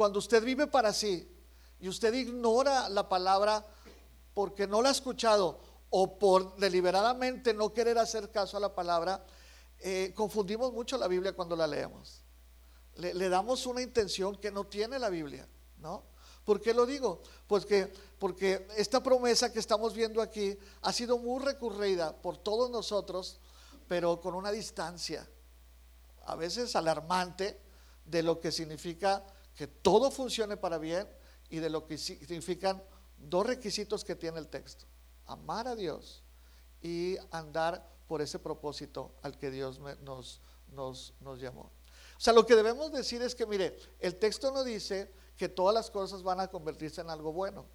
cuando usted vive para sí y usted ignora la palabra porque no la ha escuchado o por deliberadamente no querer hacer caso a la palabra, eh, confundimos mucho la Biblia cuando la leemos. Le, damos una intención que no tiene la Biblia, ¿no? ¿Por qué lo digo? Pues que, porque esta promesa que estamos viendo aquí ha sido muy recurrida por todos nosotros, pero con una distancia, a veces alarmante, de lo que significa que todo funcione para bien y de lo que significan dos requisitos que tiene el texto. Amar a Dios y andar por ese propósito al que Dios nos, nos, nos llamó. O sea, lo que debemos decir es que, mire, el texto no dice que todas las cosas van a convertirse en algo bueno.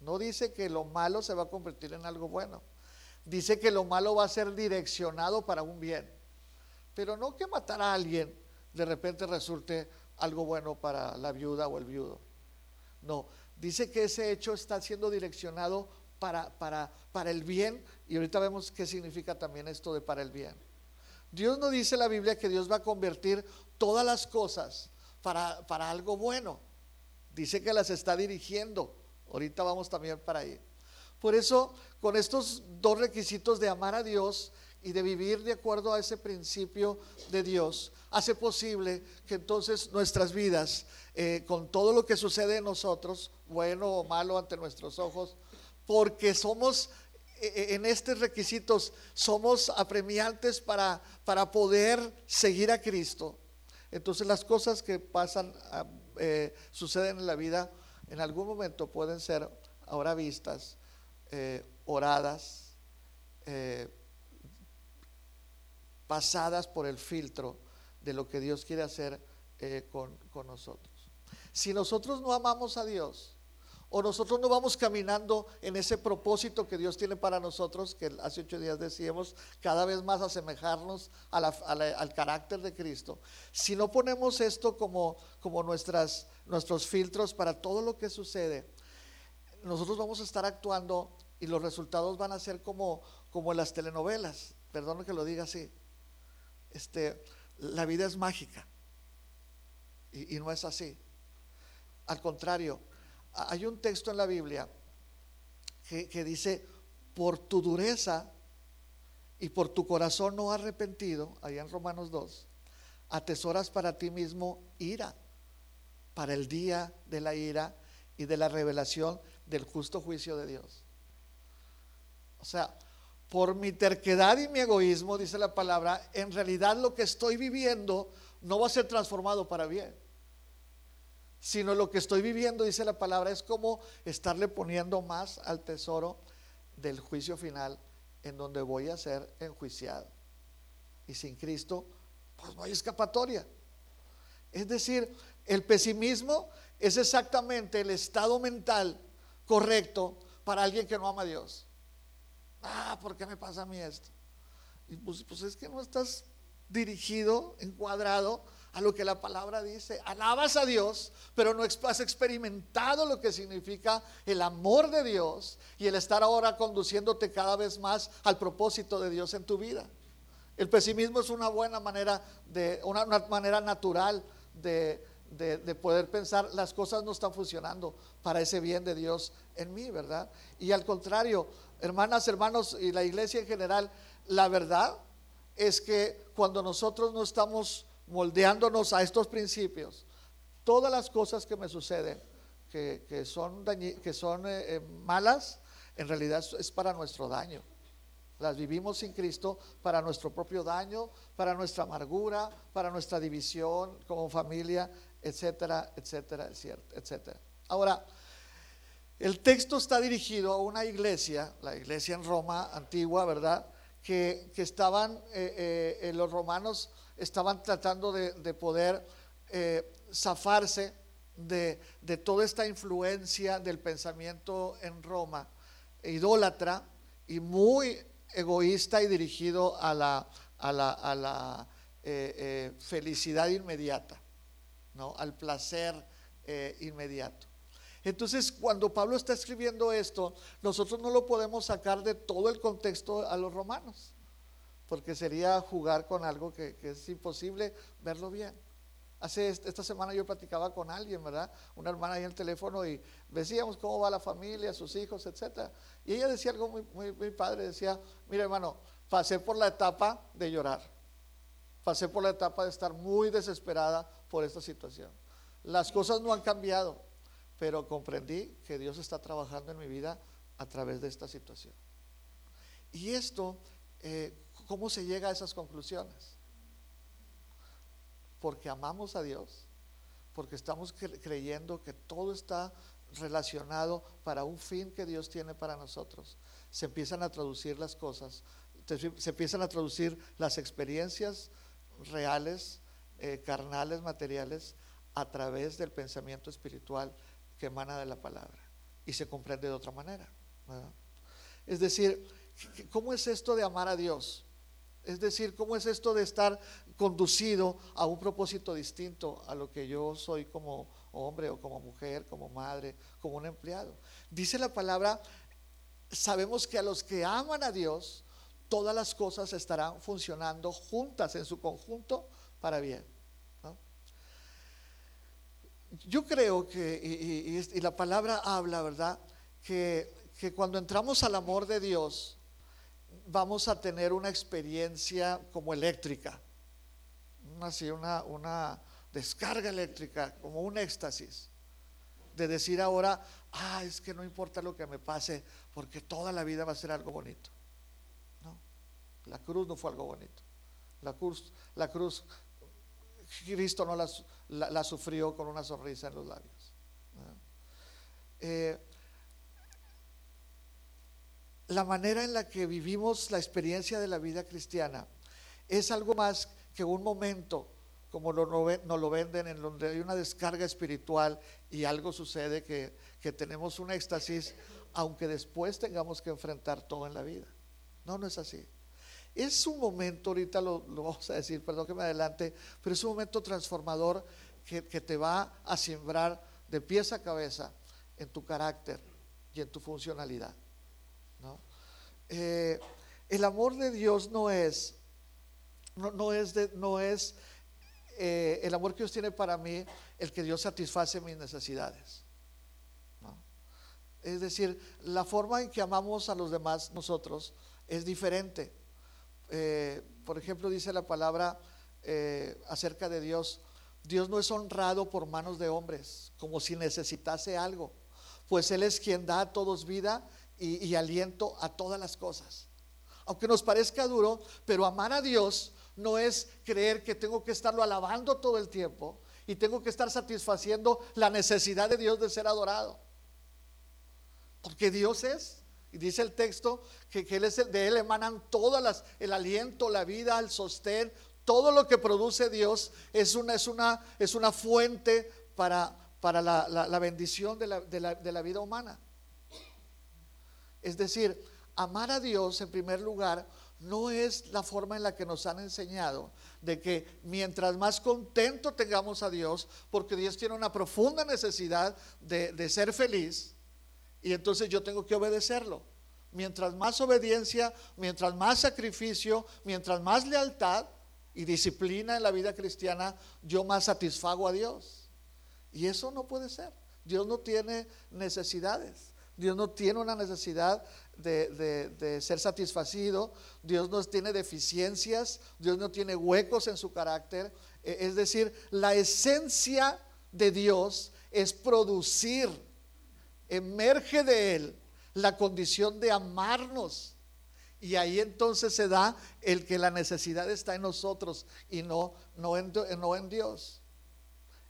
No dice que lo malo se va a convertir en algo bueno. Dice que lo malo va a ser direccionado para un bien. Pero no que matar a alguien de repente resulte algo bueno para la viuda o el viudo. No, dice que ese hecho está siendo direccionado para, para, para el bien y ahorita vemos qué significa también esto de para el bien. Dios no dice en la Biblia que Dios va a convertir todas las cosas para, para algo bueno. Dice que las está dirigiendo. Ahorita vamos también para ahí. Por eso, con estos dos requisitos de amar a Dios y de vivir de acuerdo a ese principio de Dios, hace posible que entonces nuestras vidas, eh, con todo lo que sucede en nosotros, bueno o malo ante nuestros ojos, porque somos eh, eh, en estos requisitos, somos apremiantes para, para poder seguir a Cristo. Entonces las cosas que pasan, ah, suceden en la vida, en algún momento pueden ser ahora vistas, oradas, pasadas por el filtro de lo que Dios quiere hacer eh, con, con nosotros. Si nosotros no amamos a Dios, o nosotros no vamos caminando en ese propósito que Dios tiene para nosotros, que hace ocho días decíamos, cada vez más asemejarnos al carácter de Cristo. Si no ponemos esto como, como nuestras, nuestros filtros para todo lo que sucede, nosotros vamos a estar actuando y los resultados van a ser como, como las telenovelas, perdón que lo diga así. Este, la vida es mágica. Y, no es así. Al contrario, hay un texto en la Biblia que, que dice, por tu dureza y por tu corazón no arrepentido, allá en Romanos 2, atesoras para ti mismo ira, para el día de la ira y de la revelación del justo juicio de Dios. O sea, por mi terquedad y mi egoísmo, dice la palabra, en realidad lo que estoy viviendo no va a ser transformado para bien. Sino lo que estoy viviendo, dice la palabra, es como estarle poniendo más al tesoro del juicio final en donde voy a ser enjuiciado. Y sin Cristo, pues no hay escapatoria. Es decir, el pesimismo es exactamente el estado mental correcto para alguien que no ama a Dios ah, ¿por qué me pasa a mí esto? Y pues, pues es que no estás dirigido, encuadrado a lo que la palabra dice. Alabas a Dios, pero no has experimentado lo que significa el amor de Dios y el estar ahora conduciéndote cada vez más al propósito de Dios en tu vida. El pesimismo es una buena manera de, una, manera natural de, de, poder pensar, las cosas no están funcionando para ese bien de Dios en mí, ¿verdad? Y al contrario, hermanas, hermanos y la iglesia en general, la verdad es que cuando nosotros no estamos moldeándonos a estos principios, todas las cosas que me suceden, que, son, que son eh, eh, malas, en realidad es para nuestro daño. Las vivimos sin Cristo para nuestro propio daño, para nuestra amargura, para nuestra división como familia, etcétera, etcétera, etcétera. Ahora, el texto está dirigido a una iglesia, la iglesia en Roma antigua, ¿verdad? Que, estaban, eh, eh, los romanos estaban tratando de, poder eh, zafarse de, toda esta influencia del pensamiento en Roma, idólatra y muy egoísta y dirigido a la, a la, felicidad inmediata, ¿no? al placer inmediato. Entonces, cuando Pablo está escribiendo esto, nosotros no lo podemos sacar de todo el contexto a los romanos, porque sería jugar con algo que, es imposible verlo bien. Hace esta semana yo platicaba con alguien, ¿verdad? Una hermana ahí en el teléfono y decíamos cómo va la familia, sus hijos, etcétera. Y ella decía algo muy, muy padre, decía, mira hermano, pasé por la etapa de llorar, pasé por la etapa de estar muy desesperada por esta situación. Las cosas no han cambiado, pero comprendí que Dios está trabajando en mi vida a través de esta situación. Y esto, eh, ¿cómo se llega a esas conclusiones? Porque amamos a Dios, porque estamos creyendo que todo está relacionado para un fin que Dios tiene para nosotros. Se empiezan a traducir las cosas, se empiezan a traducir las experiencias reales, eh, carnales, materiales, a través del pensamiento espiritual que emana de la palabra y se comprende de otra manera. Es decir, ¿cómo es esto de amar a Dios? Es decir, ¿cómo es esto de estar conducido a un propósito distinto a lo que yo soy como hombre o como mujer, como madre, como un empleado? Dice la palabra, sabemos que a los que aman a Dios, todas las cosas estarán funcionando juntas en su conjunto para bien. Yo creo que, y, la palabra habla, ¿verdad? Que, que cuando entramos al amor de Dios, vamos a tener una experiencia como eléctrica, así una, una descarga eléctrica, como un éxtasis, de decir ahora, ah, es que no importa lo que me pase, porque toda la vida va a ser algo bonito. No, la cruz no fue algo bonito. La cruz, la cruz Cristo no la, sufrió con una sonrisa en los labios. Eh, la manera en la que vivimos la experiencia de la vida cristiana es algo más que un momento, como nos lo venden, en donde hay una descarga espiritual y algo sucede que, que tenemos un éxtasis, aunque después tengamos que enfrentar todo en la vida. No, no es así. Es un momento, ahorita lo, vamos a decir, perdón que me adelante, pero es un momento transformador que, te va a sembrar de pies a cabeza en tu carácter y en tu funcionalidad. Eh, el amor de Dios no es, no, es, no es eh, el amor que Dios tiene para mí el que Dios satisface mis necesidades. Es decir, la forma en que amamos a los demás nosotros es diferente. Eh, por ejemplo, dice la palabra eh, acerca de Dios, Dios no es honrado por manos de hombres, como si necesitase algo, pues Él es quien da a todos vida y, y aliento a todas las cosas. Aunque nos parezca duro, pero amar a Dios no es creer que tengo que estarlo alabando todo el tiempo y tengo que estar satisfaciendo la necesidad de Dios de ser adorado. Porque Dios es y dice el texto que, él es de él emanan todas las, el aliento, la vida, el sostén, todo lo que produce Dios es una, es una, es una fuente para, para la, bendición de la, de la vida humana. Es decir, amar a Dios en primer lugar no es la forma en la que nos han enseñado de que mientras más contento tengamos a Dios, porque Dios tiene una profunda necesidad de, de ser feliz, y entonces yo tengo que obedecerlo. Mientras más obediencia, mientras más sacrificio, mientras más lealtad y disciplina en la vida cristiana, yo más satisfago a Dios. Y eso no puede ser. Dios no tiene necesidades. Dios no tiene una necesidad de, ser satisfacido. Dios no tiene deficiencias. Dios no tiene huecos en su carácter. E, es decir, la esencia de Dios es producir emerge de él la condición de amarnos. Y ahí entonces se da el que la necesidad está en nosotros y no, no, en, no en Dios.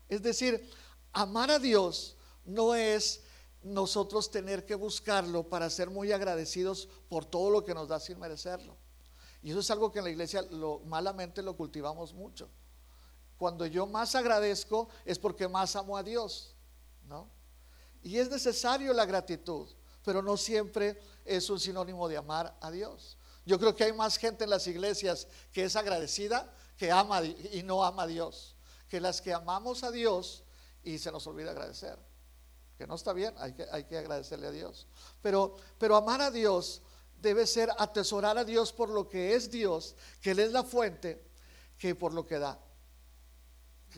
Es decir, amar a Dios no es nosotros tener que buscarlo para ser muy agradecidos por todo lo que nos da sin merecerlo. Y eso es algo que en la iglesia malamente lo cultivamos mucho. Cuando yo más agradezco es porque más amo a Dios, ¿no? Y es necesario la gratitud, pero no siempre es un sinónimo de amar a Dios. Yo creo que hay más gente en las iglesias que es agradecida que ama y no ama a Dios, que las que amamos a Dios y se nos olvida agradecer. Que no está bien, hay que, hay que agradecerle a Dios. Pero, pero amar a Dios debe ser atesorar a Dios por lo que es Dios, que Él es la fuente, que por lo que da.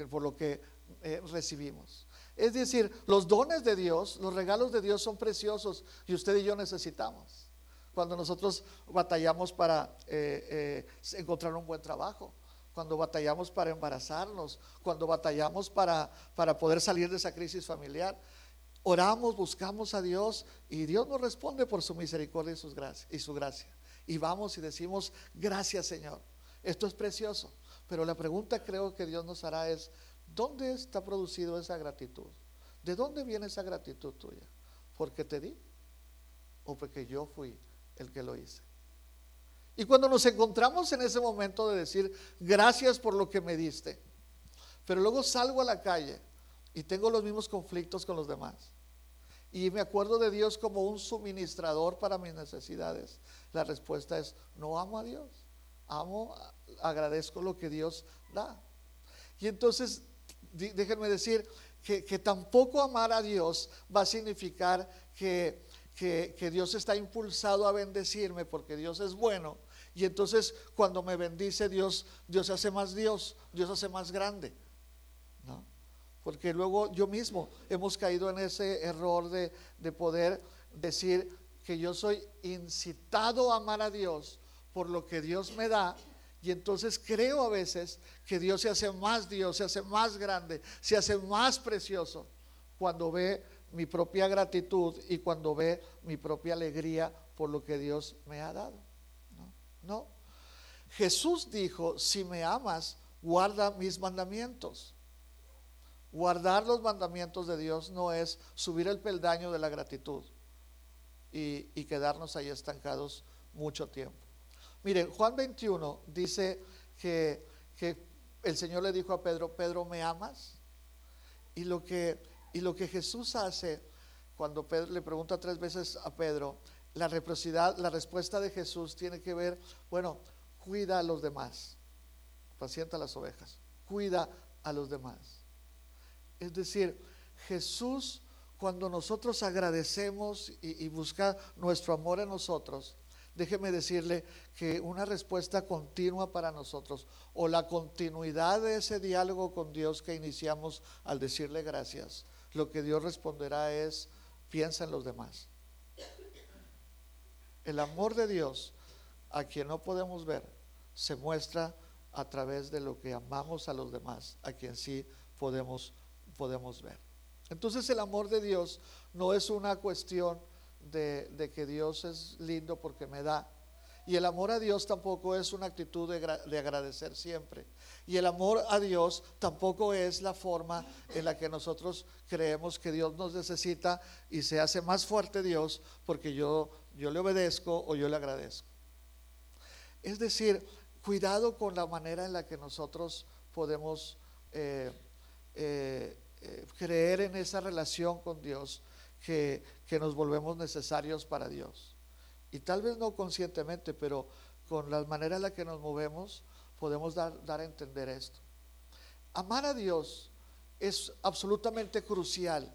por lo que eh, recibimos. Es decir, los dones de Dios, los regalos de Dios son preciosos y usted y yo necesitamos. Cuando nosotros batallamos para eh, eh, encontrar un buen trabajo, cuando batallamos para embarazarnos, cuando batallamos para, para poder salir de esa crisis familiar, oramos, buscamos a Dios y Dios nos responde por su misericordia y, sus y su gracia. Y vamos y decimos, gracias Señor, esto es precioso. Pero la pregunta creo que Dios nos hará es, ¿Dónde está producido esa gratitud? ¿De dónde viene esa gratitud tuya? ¿Porque te di? ¿O porque yo fui el que lo hice? Y cuando nos encontramos en ese momento de decir, gracias por lo que me diste, pero luego salgo a la calle y tengo los mismos conflictos con los demás. Y me acuerdo de Dios como un suministrador para mis necesidades. La respuesta es, no amo a Dios. Amo, agradezco lo que Dios da. Y entonces déjenme decir que, tampoco amar a Dios va a significar que, que, Dios está impulsado a bendecirme porque Dios es bueno. Y entonces cuando me bendice Dios, Dios se hace más Dios, Dios hace más grande. ¿no? Porque luego yo mismo hemos caído en ese error de, de poder decir que yo soy incitado a amar a Dios por lo que Dios me da y entonces creo a veces que Dios se hace más Dios, se hace más grande, se hace más precioso cuando ve mi propia gratitud y cuando ve mi propia alegría por lo que Dios me ha dado. No, no. Jesús dijo, si me amas, guarda mis mandamientos. Guardar los mandamientos de Dios no es subir el peldaño de la gratitud y, y quedarnos ahí estancados mucho tiempo. Miren, Juan 21 dice que, el Señor le dijo a Pedro, Pedro, ¿me amas? Y lo que, Jesús hace cuando Pedro le pregunta tres veces a Pedro, la reciprocidad, la respuesta de Jesús tiene que ver, bueno, cuida a los demás, pacienta las ovejas, cuida a los demás. Es decir, Jesús, cuando nosotros agradecemos y, y busca nuestro amor en nosotros, déjeme decirle que una respuesta continua para nosotros o la continuidad de ese diálogo con Dios que iniciamos al decirle gracias, lo que Dios responderá es, piensa en los demás. El amor de Dios, a quien no podemos ver, se muestra a través de lo que amamos a los demás, a quien sí podemos, podemos ver. Entonces el amor de Dios no es una cuestión de, que Dios es lindo porque me da. Y el amor a Dios tampoco es una actitud de, de, agradecer siempre. Y el amor a Dios tampoco es la forma en la que nosotros creemos que Dios nos necesita y se hace más fuerte Dios porque yo, yo le obedezco o yo le agradezco. Es decir, cuidado con la manera en la que nosotros podemos eh, eh, eh, creer en esa relación con Dios que, nos volvemos necesarios para Dios. Y tal vez no conscientemente, pero con la manera en la que nos movemos podemos dar, dar a entender esto. Amar a Dios es absolutamente crucial,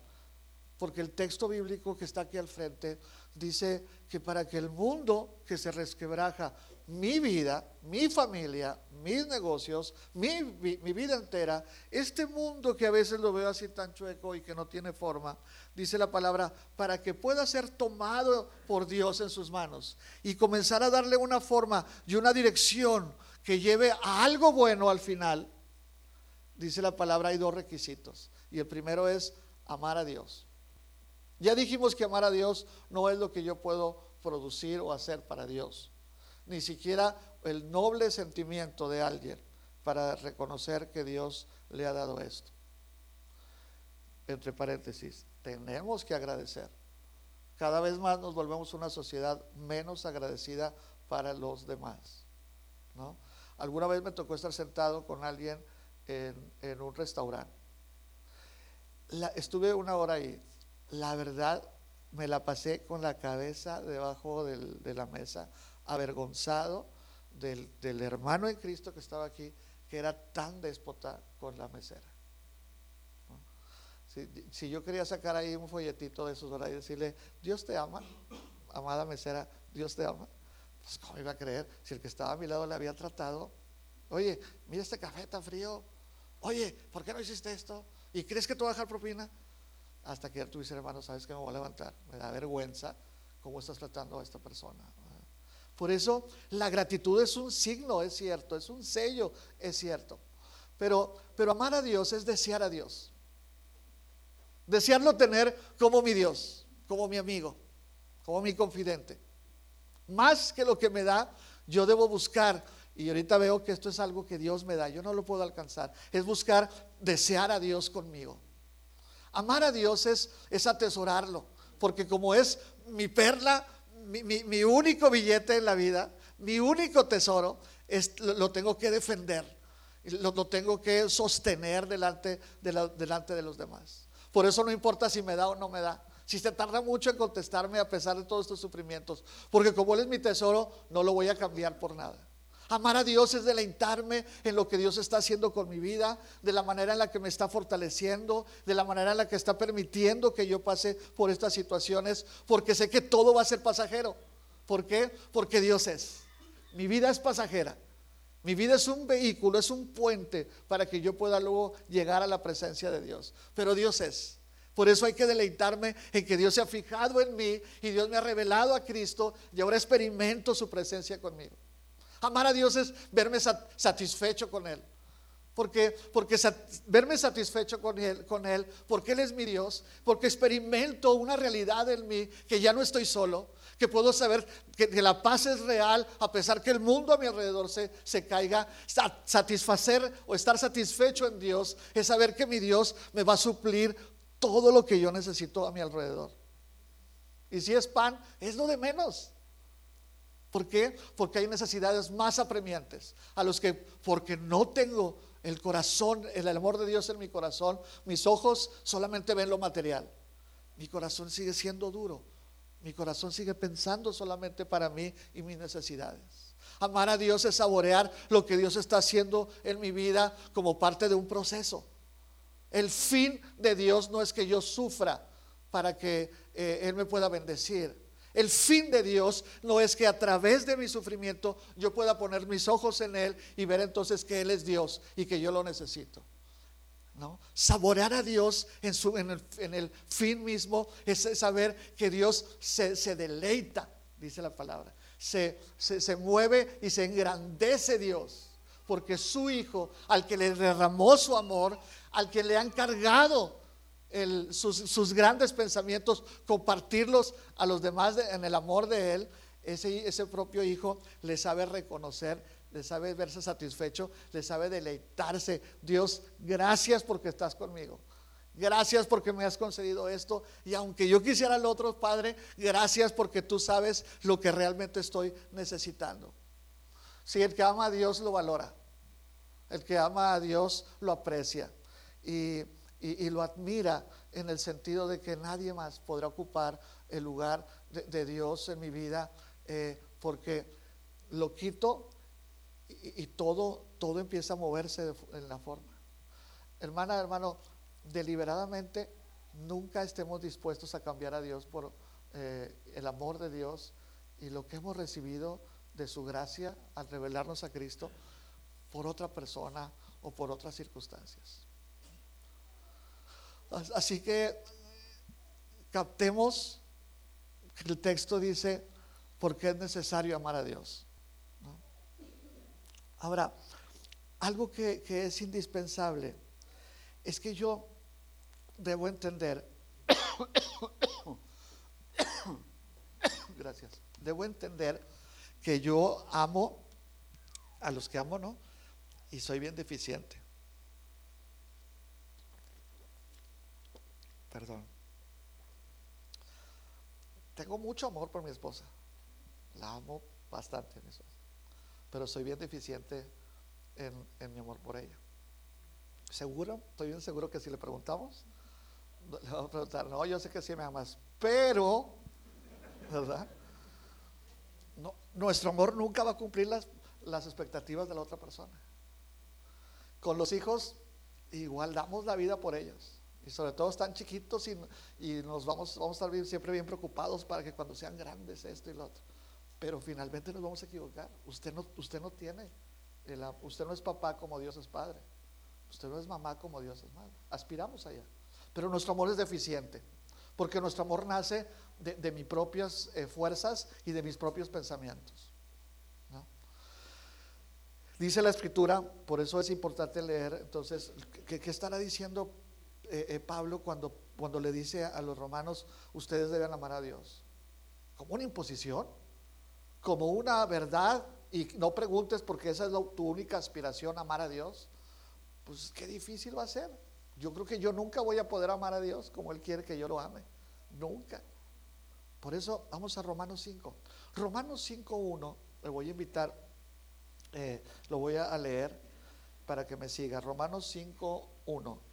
porque el texto bíblico que está aquí al frente dice que para que el mundo que se resquebraja mi vida, mi familia, mis negocios, mi, vida entera, este mundo que a veces lo veo así tan chueco y que no tiene forma, dice la palabra, para que pueda ser tomado por Dios en sus manos y comenzar a darle una forma y una dirección que lleve a algo bueno al final, dice la palabra, hay dos requisitos. Y el primero es amar a Dios. Ya dijimos que amar a Dios no es lo que yo puedo producir o hacer para Dios ni siquiera el noble sentimiento de alguien para reconocer que Dios le ha dado esto. Entre paréntesis, tenemos que agradecer. Cada vez más nos volvemos una sociedad menos agradecida para los demás. ¿no? Alguna vez me tocó estar sentado con alguien en, un restaurante. estuve una hora ahí. La verdad, me la pasé con la cabeza debajo de la mesa avergonzado del, hermano en Cristo que estaba aquí, que era tan déspota con la mesera. Si, yo quería sacar ahí un folletito de esos horas y decirle, Dios te ama, amada mesera, Dios te ama, pues ¿cómo iba a creer si el que estaba a mi lado le había tratado? Oye, mira este café está frío, oye, ¿por qué no hiciste esto? ¿Y crees que te voy a dejar propina? Hasta que tú dices, hermano, sabes que me voy a levantar. Me da vergüenza cómo estás tratando a esta persona. Por eso la gratitud es un signo, es cierto, es un sello, es cierto. Pero, pero amar a Dios es desear a Dios. Desearlo tener como mi Dios, como mi amigo, como mi confidente. Más que lo que me da, yo debo buscar. Y ahorita veo que esto es algo que Dios me da, yo no lo puedo alcanzar. Es buscar desear a Dios conmigo. Amar a Dios es, es atesorarlo, porque como es mi perla, mi, único billete en la vida, mi único tesoro, es, lo, tengo que defender, lo, tengo que sostener delante de, delante de los demás. Por eso no importa si me da o no me da. Si se tarda mucho en contestarme a pesar de todos estos sufrimientos, porque como Él es mi tesoro, no lo voy a cambiar por nada. Amar a Dios es deleitarme en lo que Dios está haciendo con mi vida, de la manera en la que me está fortaleciendo, de la manera en la que está permitiendo que yo pase por estas situaciones, porque sé que todo va a ser pasajero. ¿Por qué? Porque Dios es. Mi vida es pasajera. Mi vida es un vehículo, es un puente para que yo pueda luego llegar a la presencia de Dios. Pero Dios es. Por eso hay que deleitarme en que Dios se ha fijado en mí y Dios me ha revelado a Cristo y ahora experimento su presencia conmigo. Amar a Dios es verme satisfecho con Él. Porque, porque verme satisfecho con él, con él, porque Él es mi Dios, porque experimento una realidad en mí, que ya no estoy solo, que puedo saber que, la paz es real, a pesar que el mundo a mi alrededor se, se caiga. Satisfacer o estar satisfecho en Dios es saber que mi Dios me va a suplir todo lo que yo necesito a mi alrededor. Y si es pan, es lo de menos. ¿Por qué? Porque hay necesidades más apremiantes a los que, porque no tengo el corazón, el amor de Dios en mi corazón, mis ojos solamente ven lo material. Mi corazón sigue siendo duro. Mi corazón sigue pensando solamente para mí y mis necesidades. Amar a Dios es saborear lo que Dios está haciendo en mi vida como parte de un proceso. El fin de Dios no es que yo sufra para que eh, Él me pueda bendecir. El fin de Dios no es que a través de mi sufrimiento yo pueda poner mis ojos en Él y ver entonces que Él es Dios y que yo lo necesito. ¿No? Saborear a Dios en, su, en, el, fin mismo es saber que Dios se, deleita, dice la palabra, se, se mueve y se engrandece Dios, porque su Hijo, al que le derramó su amor, al que le han cargado sus, grandes pensamientos, compartirlos a los demás en el amor de Él, ese, ese propio hijo le sabe reconocer, le sabe verse satisfecho, le sabe deleitarse. Dios, gracias porque estás conmigo. Gracias porque me has concedido esto. Y aunque yo quisiera el otro, Padre, gracias porque tú sabes lo que realmente estoy necesitando. Si el que ama a Dios lo valora, el que ama a Dios lo aprecia. Y y, lo admira en el sentido de que nadie más podrá ocupar el lugar de, Dios en mi vida, eh, porque lo quito y, todo, todo empieza a moverse en la forma. Hermana, hermano, deliberadamente nunca estemos dispuestos a cambiar a Dios por eh, el amor de Dios y lo que hemos recibido de su gracia al revelarnos a Cristo por otra persona o por otras circunstancias. Así que captemos que el texto dice, porque es necesario amar a Dios. Ahora, algo que, que es indispensable es que yo debo entender, gracias, debo entender que yo amo a los que amo, ¿no? Y soy bien deficiente. Perdón. Tengo mucho amor por mi esposa. La amo bastante, mi esposa. Pero soy bien deficiente en, mi amor por ella. ¿Seguro? Estoy bien seguro que si le preguntamos, le vamos a preguntar, no, yo sé que sí me amas, pero, ¿verdad? No, nuestro amor nunca va a cumplir las, las expectativas de la otra persona. Con los hijos, igual damos la vida por ellos. Y sobre todo están chiquitos y, nos vamos, vamos a estar siempre bien preocupados para que cuando sean grandes esto y lo otro. Pero finalmente nos vamos a equivocar. Usted no, usted no tiene, usted no es papá como Dios es padre. Usted no es mamá como Dios es madre. Aspiramos allá. Pero nuestro amor es deficiente. Porque nuestro amor nace de, mis propias eh, fuerzas y de mis propios pensamientos. Dice la escritura, por eso es importante leer, entonces, ¿qué, estará diciendo eh, eh, Pablo cuando, cuando le dice a los romanos, ustedes deben amar a Dios? ¿Como una imposición? ¿Como una verdad? Y no preguntes porque esa es tu única aspiración, amar a Dios. Pues qué difícil va a ser. Yo creo que yo nunca voy a poder amar a Dios como Él quiere que yo lo ame. Nunca. Por eso vamos a Romanos 5. Romanos 5.1, le voy a invitar, eh, lo voy a leer para que me siga. Romanos 5.1.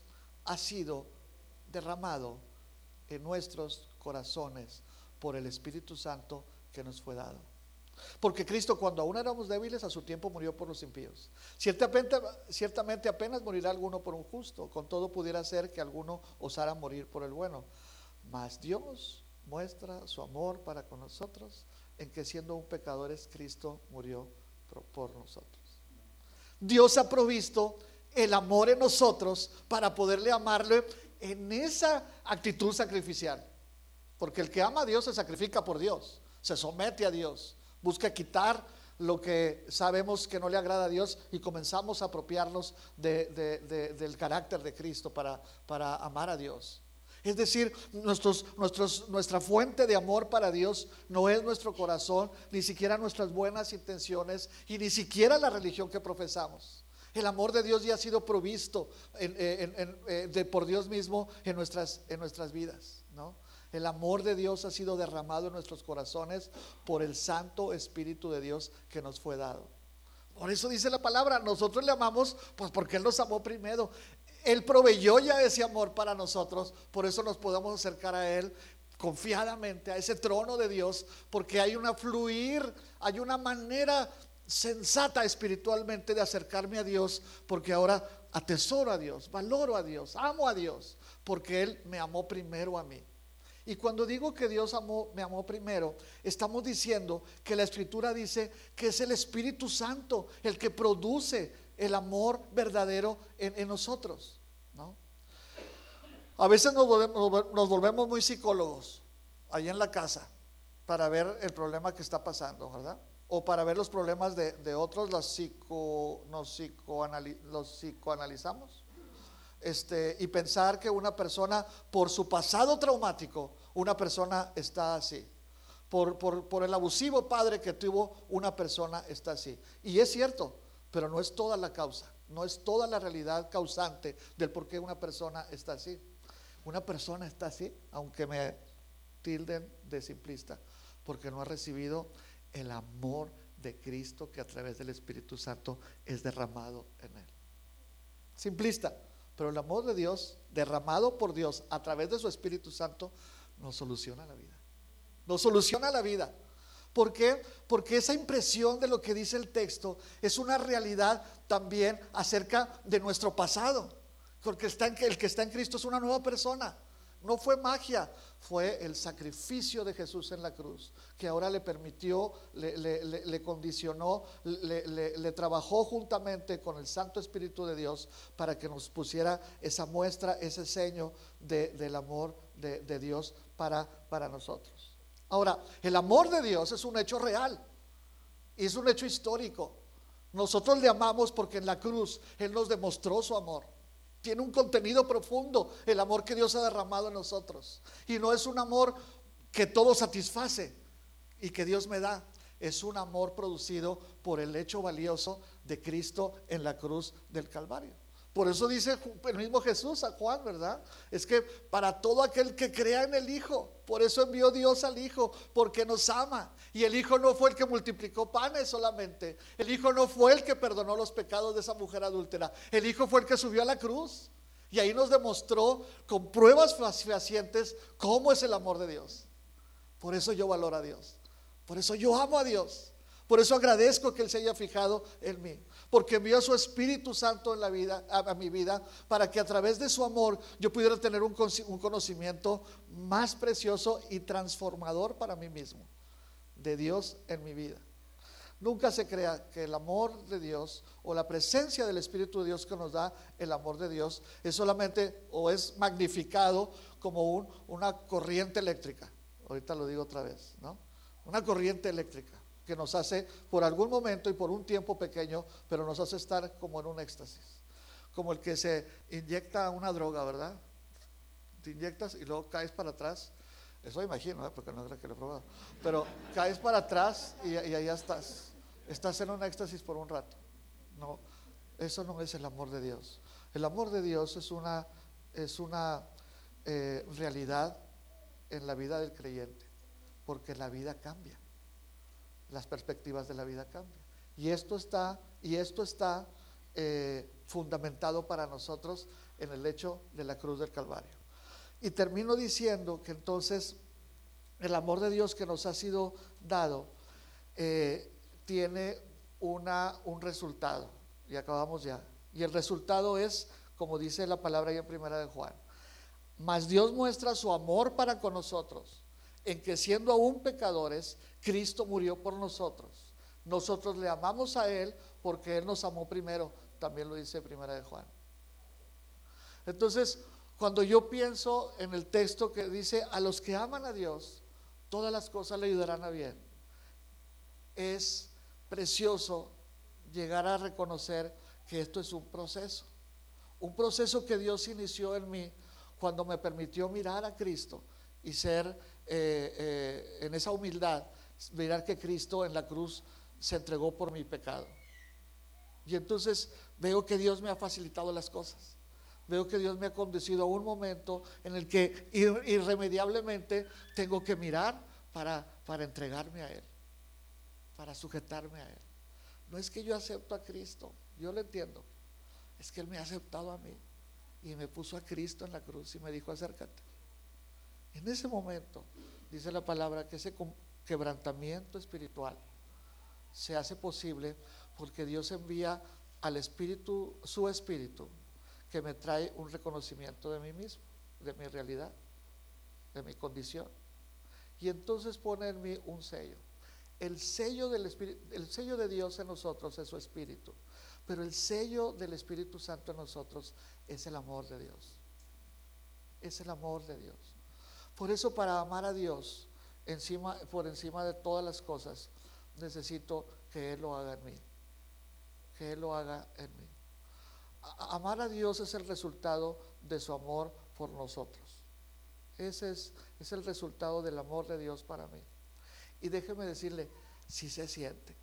ha sido derramado en nuestros corazones por el Espíritu Santo que nos fue dado. Porque Cristo cuando aún éramos débiles a su tiempo murió por los impíos. Ciertamente, ciertamente apenas morirá alguno por un justo, con todo pudiera ser que alguno osara morir por el bueno. Mas Dios muestra su amor para con nosotros en que siendo un pecadores Cristo murió por nosotros. Dios ha provisto el amor en nosotros para poderle amarle en esa actitud sacrificial. Porque el que ama a Dios se sacrifica por Dios, se somete a Dios, busca quitar lo que sabemos que no le agrada a Dios y comenzamos a apropiarnos del carácter de Cristo para, para amar a Dios. Es decir, nuestra fuente de amor para Dios no es nuestro corazón, ni siquiera nuestras buenas intenciones y ni siquiera la religión que profesamos. El amor de Dios ya ha sido provisto eh, de, por Dios mismo en nuestras, en nuestras vidas. ¿no? El amor de Dios ha sido derramado en nuestros corazones por el Santo Espíritu de Dios que nos fue dado. Por eso dice la palabra, nosotros le amamos pues porque Él nos amó primero. Él proveyó ya ese amor para nosotros, por eso nos podemos acercar a Él confiadamente, a ese trono de Dios, porque hay una fluir, hay una manera sensata espiritualmente de acercarme a Dios, porque ahora atesoro a Dios, valoro a Dios, amo a Dios, porque Él me amó primero a mí. Y cuando digo que Dios amó, me amó primero, estamos diciendo que la escritura dice que es el Espíritu Santo el que produce el amor verdadero en, nosotros. ¿no? A veces nos volvemos, muy psicólogos ahí en la casa para ver el problema que está pasando, ¿verdad? O para ver los problemas de, otros, los, psico, los psicoanalizamos. Este, y pensar que una persona, por su pasado traumático, una persona está así. Por, por, por, el abusivo padre que tuvo, una persona está así. Y es cierto, pero no es toda la causa, no es toda la realidad causante del por qué una persona está así. Una persona está así, aunque me tilden de simplista, porque no ha recibido el amor de Cristo que a través del Espíritu Santo es derramado en él. Simplista, pero el amor de Dios, derramado por Dios a través de su Espíritu Santo, nos soluciona la vida. Nos soluciona la vida. ¿Por qué? Porque esa impresión de lo que dice el texto es una realidad también acerca de nuestro pasado. Porque está en, el que está en Cristo es una nueva persona. No fue magia, fue el sacrificio de Jesús en la cruz, que ahora le permitió, le, condicionó, le, trabajó juntamente con el Santo Espíritu de Dios para que nos pusiera esa muestra, ese sello del amor de, Dios para, para nosotros. Ahora, el amor de Dios es un hecho real es un hecho histórico. Nosotros le amamos porque en la cruz Él nos demostró su amor. Tiene un contenido profundo el amor que Dios ha derramado en nosotros. Y no es un amor que todo satisface y que Dios me da. Es un amor producido por el hecho valioso de Cristo en la cruz del Calvario. Por eso dice el mismo Jesús a Juan, ¿verdad? Es que para todo aquel que crea en el Hijo, por eso envió Dios al Hijo, porque nos ama. Y el Hijo no fue el que multiplicó panes solamente. El Hijo no fue el que perdonó los pecados de esa mujer adúltera. El Hijo fue el que subió a la cruz. Y ahí nos demostró con pruebas fehacientes cómo es el amor de Dios. Por eso yo valoro a Dios. Por eso yo amo a Dios. Por eso agradezco que Él se haya fijado en mí porque envió a su Espíritu Santo en la vida, a, mi vida, para que a través de su amor yo pudiera tener un, conocimiento más precioso y transformador para mí mismo, de Dios en mi vida. Nunca se crea que el amor de Dios o la presencia del Espíritu de Dios que nos da el amor de Dios es solamente o es magnificado como un, una corriente eléctrica. Ahorita lo digo otra vez, ¿no? Una corriente eléctrica que nos hace por algún momento y por un tiempo pequeño, pero nos hace estar como en un éxtasis. Como el que se inyecta una droga, ¿verdad? Te inyectas y luego caes para atrás. Eso imagino, ¿eh? porque no es que lo he probado. Pero caes para atrás y, y allá estás. Estás en un éxtasis por un rato. No, eso no es el amor de Dios. El amor de Dios es una, es una eh, realidad en la vida del creyente, porque la vida cambia las perspectivas de la vida cambian. Y esto está, y esto está eh, fundamentado para nosotros en el hecho de la cruz del Calvario. Y termino diciendo que entonces el amor de Dios que nos ha sido dado eh, tiene una, un resultado. Y acabamos ya. Y el resultado es, como dice la palabra ahí en primera de Juan, mas Dios muestra su amor para con nosotros, en que siendo aún pecadores, Cristo murió por nosotros. Nosotros le amamos a Él porque Él nos amó primero. También lo dice Primera de Juan. Entonces, cuando yo pienso en el texto que dice, a los que aman a Dios, todas las cosas le ayudarán a bien, es precioso llegar a reconocer que esto es un proceso. Un proceso que Dios inició en mí cuando me permitió mirar a Cristo y ser eh, eh, en esa humildad mirar que Cristo en la cruz se entregó por mi pecado. Y entonces veo que Dios me ha facilitado las cosas. Veo que Dios me ha conducido a un momento en el que irremediablemente tengo que mirar para, para entregarme a Él, para sujetarme a Él. No es que yo acepto a Cristo, yo lo entiendo. Es que Él me ha aceptado a mí y me puso a Cristo en la cruz y me dijo acércate. En ese momento, dice la palabra, que ese quebrantamiento espiritual se hace posible porque Dios envía al Espíritu, su Espíritu, que me trae un reconocimiento de mí mismo, de mi realidad, de mi condición. Y entonces pone en mí un sello. El sello del Espíritu, el sello de Dios en nosotros es su Espíritu, pero el sello del Espíritu Santo en nosotros es el amor de Dios. Es el amor de Dios. Por eso para amar a Dios por encima de todas las cosas, necesito que Él lo haga en mí. Que Él lo haga en mí. amar a Dios es el resultado de su amor por nosotros. Ese es, el resultado del amor de Dios para mí. Y déjeme decirle, si se siente.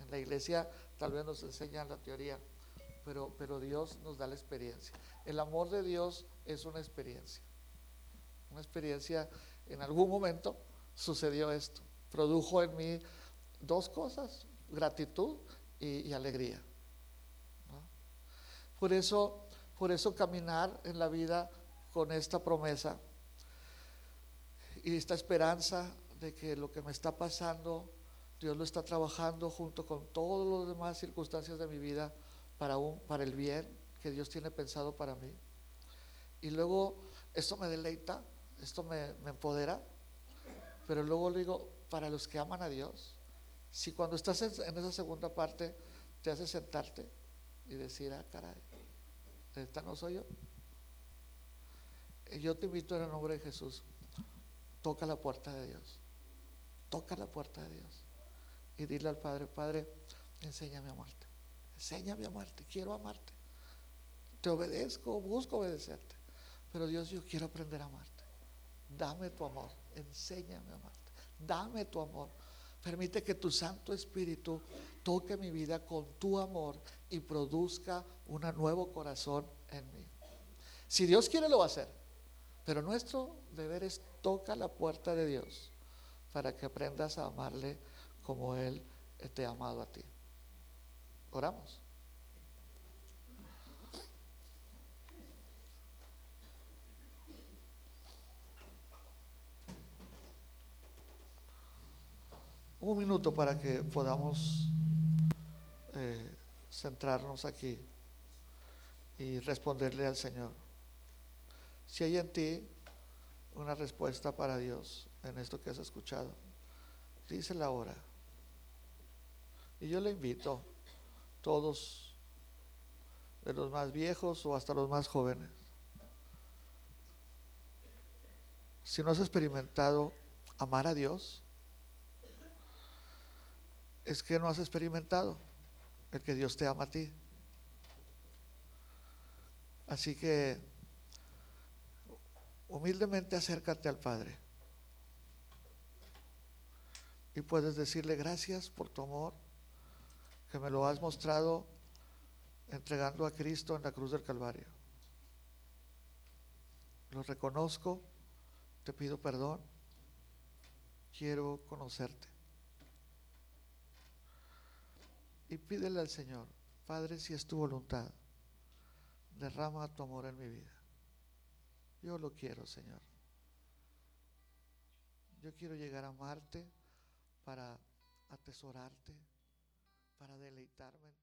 En la iglesia tal vez nos enseñan la teoría, pero Dios nos da la experiencia. El amor de Dios es una experiencia. Una experiencia en algún momento sucedió esto. Produjo en mí dos cosas, gratitud y, alegría. Por, eso, por eso caminar en la vida con esta promesa y esta esperanza de que lo que me está pasando, Dios lo está trabajando junto con todas las demás circunstancias de mi vida para, un, para el bien que Dios tiene pensado para mí. Y luego esto me deleita esto me, empodera, pero luego digo, para los que aman a Dios, si cuando estás en, esa segunda parte te hace sentarte y decir, ah, caray, esta no soy yo. Yo te invito en el nombre de Jesús, toca la puerta de Dios, toca la puerta de Dios y dile al Padre, Padre, enséñame a amarte, enséñame a amarte, quiero amarte. Te obedezco, busco obedecerte, pero Dios, yo quiero aprender a amarte dame tu amor, enséñame a amarte, dame tu amor. Permite que tu Santo Espíritu toque mi vida con tu amor y produzca un nuevo corazón en mí. Si Dios quiere, lo va a hacer. Pero nuestro deber es toca la puerta de Dios para que aprendas a amarle como Él te ha amado a ti. Oramos. Un minuto para que podamos eh, centrarnos aquí y responderle al Señor. Si hay en ti una respuesta para Dios en esto que has escuchado, dísela ahora. Y yo le invito, todos, de los más viejos o hasta los más jóvenes, si no has experimentado amar a Dios, es que no has experimentado el que Dios te ama a ti. Así que humildemente acércate al Padre y puedes decirle gracias por tu amor, que me lo has mostrado entregando a Cristo en la cruz del Calvario. Lo reconozco, te pido perdón, quiero conocerte. Y pídele al Señor, Padre, si es tu voluntad, derrama tu amor en mi vida. Yo lo quiero, Señor. Yo quiero llegar a amarte para atesorarte, para deleitarme.